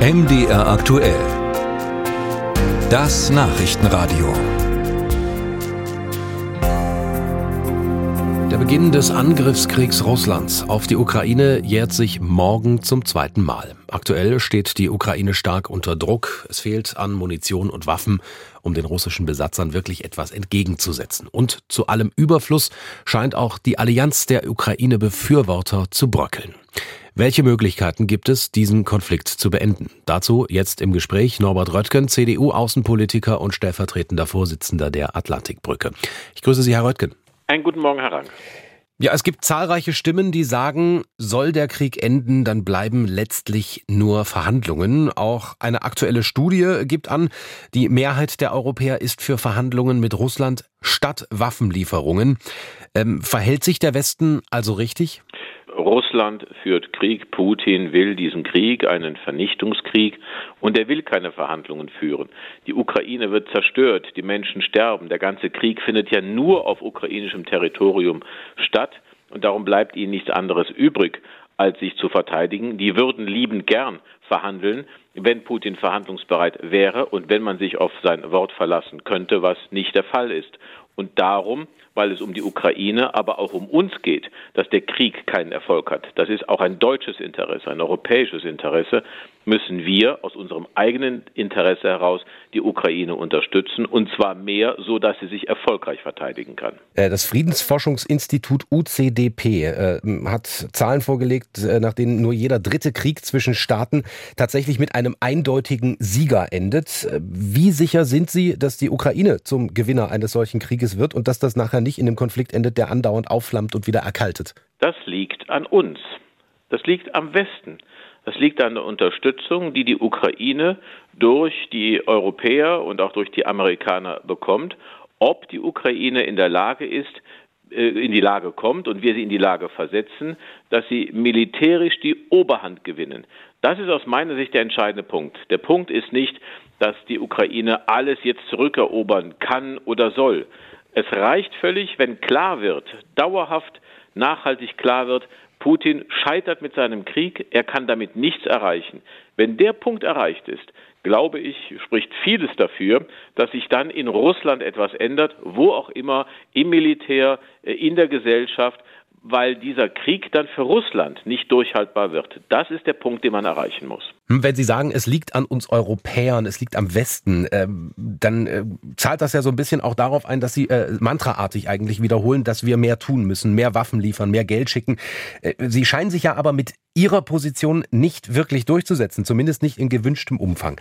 MDR aktuell. Das Nachrichtenradio. Der Beginn des Angriffskriegs Russlands auf die Ukraine jährt sich morgen zum zweiten Mal. Aktuell steht die Ukraine stark unter Druck. Es fehlt an Munition und Waffen, um den russischen Besatzern wirklich etwas entgegenzusetzen. Und zu allem Überfluss scheint auch die Allianz der Ukraine-Befürworter zu bröckeln. Welche Möglichkeiten gibt es, diesen Konflikt zu beenden? Dazu jetzt im Gespräch Norbert Röttgen, CDU-Außenpolitiker und stellvertretender Vorsitzender der Atlantikbrücke. Ich grüße Sie, Herr Röttgen. Einen guten Morgen, Herr Rang. Ja, es gibt zahlreiche Stimmen, die sagen, soll der Krieg enden, dann bleiben letztlich nur Verhandlungen. Auch eine aktuelle Studie gibt an, die Mehrheit der Europäer ist für Verhandlungen mit Russland statt Waffenlieferungen. Ähm, verhält sich der Westen also richtig? Russland führt Krieg, Putin will diesen Krieg, einen Vernichtungskrieg, und er will keine Verhandlungen führen. Die Ukraine wird zerstört, die Menschen sterben, der ganze Krieg findet ja nur auf ukrainischem Territorium statt, und darum bleibt ihnen nichts anderes übrig, als sich zu verteidigen. Die würden liebend gern verhandeln, wenn Putin verhandlungsbereit wäre und wenn man sich auf sein Wort verlassen könnte, was nicht der Fall ist. Und darum weil es um die Ukraine, aber auch um uns geht, dass der Krieg keinen Erfolg hat. Das ist auch ein deutsches Interesse, ein europäisches Interesse, müssen wir aus unserem eigenen Interesse heraus die Ukraine unterstützen und zwar mehr, so dass sie sich erfolgreich verteidigen kann. Äh, das Friedensforschungsinstitut UCDP äh, hat Zahlen vorgelegt, äh, nach denen nur jeder dritte Krieg zwischen Staaten tatsächlich mit einem eindeutigen Sieger endet. Wie sicher sind Sie, dass die Ukraine zum Gewinner eines solchen Krieges wird und dass das nachher nicht in einem Konflikt endet, der andauernd aufflammt und wieder erkaltet? Das liegt an uns. Das liegt am Westen. Das liegt an der Unterstützung, die die Ukraine durch die Europäer und auch durch die Amerikaner bekommt. Ob die Ukraine in der Lage ist, äh, in die Lage kommt und wir sie in die Lage versetzen, dass sie militärisch die Oberhand gewinnen. Das ist aus meiner Sicht der entscheidende Punkt. Der Punkt ist nicht, dass die Ukraine alles jetzt zurückerobern kann oder soll. Es reicht völlig, wenn klar wird, dauerhaft, nachhaltig klar wird, Putin scheitert mit seinem Krieg, er kann damit nichts erreichen. Wenn der Punkt erreicht ist, glaube ich, spricht vieles dafür, dass sich dann in Russland etwas ändert, wo auch immer, im Militär, äh, in der Gesellschaft, weil dieser Krieg dann für Russland nicht durchhaltbar wird. Das ist der Punkt, den man erreichen muss. Hm, wenn Sie sagen, es liegt an uns Europäern, es liegt am Westen, äh, dann äh, zahlt das ja so ein bisschen auch darauf ein, dass Sie äh, mantraartig eigentlich wiederholen, dass wir mehr tun müssen, mehr Waffen liefern, mehr Geld schicken. Äh, Sie scheinen sich ja aber mit Ihrer Position nicht wirklich durchzusetzen, zumindest nicht in gewünschtem Umfang.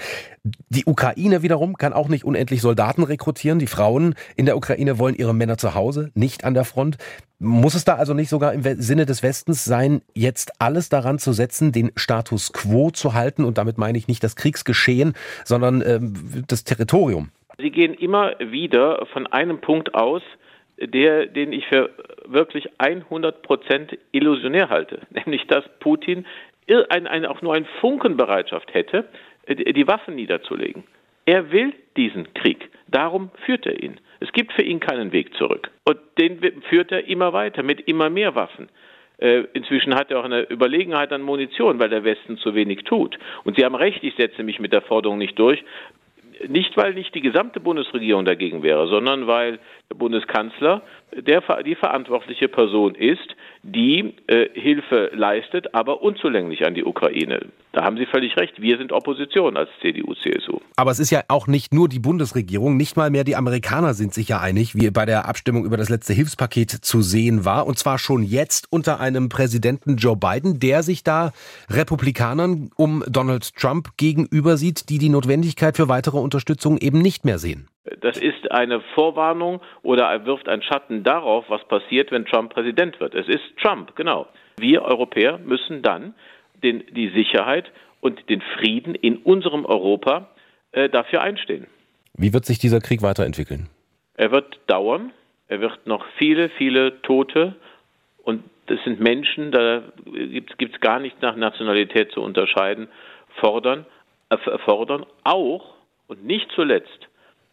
Die Ukraine wiederum kann auch nicht unendlich Soldaten rekrutieren. Die Frauen in der Ukraine wollen ihre Männer zu Hause, nicht an der Front. Muss es da also nicht sogar im Sinne des Westens sein, jetzt alles daran zu setzen, den Status quo zu halten? Und damit meine ich nicht das Kriegsgeschehen, sondern ähm, das Territorium. Sie gehen immer wieder von einem Punkt aus, der, den ich für wirklich 100 Prozent illusionär halte, nämlich dass Putin ein, ein, auch nur ein Funkenbereitschaft hätte, die Waffen niederzulegen. Er will diesen Krieg. Darum führt er ihn. Es gibt für ihn keinen Weg zurück. Und den führt er immer weiter mit immer mehr Waffen. Äh, inzwischen hat er auch eine Überlegenheit an Munition, weil der Westen zu wenig tut. Und Sie haben recht, ich setze mich mit der Forderung nicht durch. Nicht, weil nicht die gesamte Bundesregierung dagegen wäre, sondern weil der Bundeskanzler der, die verantwortliche Person ist, die äh, Hilfe leistet, aber unzulänglich an die Ukraine. Da haben Sie völlig recht. Wir sind Opposition als CDU, CSU. Aber es ist ja auch nicht nur die Bundesregierung, nicht mal mehr die Amerikaner sind sich ja einig, wie bei der Abstimmung über das letzte Hilfspaket zu sehen war. Und zwar schon jetzt unter einem Präsidenten Joe Biden, der sich da Republikanern um Donald Trump gegenüber sieht, die die Notwendigkeit für weitere Unterstützung eben nicht mehr sehen. Das ist eine Vorwarnung oder er wirft einen Schatten darauf, was passiert, wenn Trump Präsident wird. Es ist Trump, genau. Wir Europäer müssen dann den, die Sicherheit und den Frieden in unserem Europa äh, dafür einstehen. Wie wird sich dieser Krieg weiterentwickeln? Er wird dauern. Er wird noch viele, viele Tote und das sind Menschen, da gibt es gar nicht nach Nationalität zu unterscheiden, fordern, äh, fordern auch und nicht zuletzt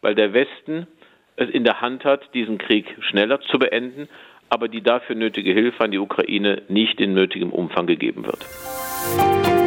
weil der Westen es in der Hand hat, diesen Krieg schneller zu beenden, aber die dafür nötige Hilfe an die Ukraine nicht in nötigem Umfang gegeben wird.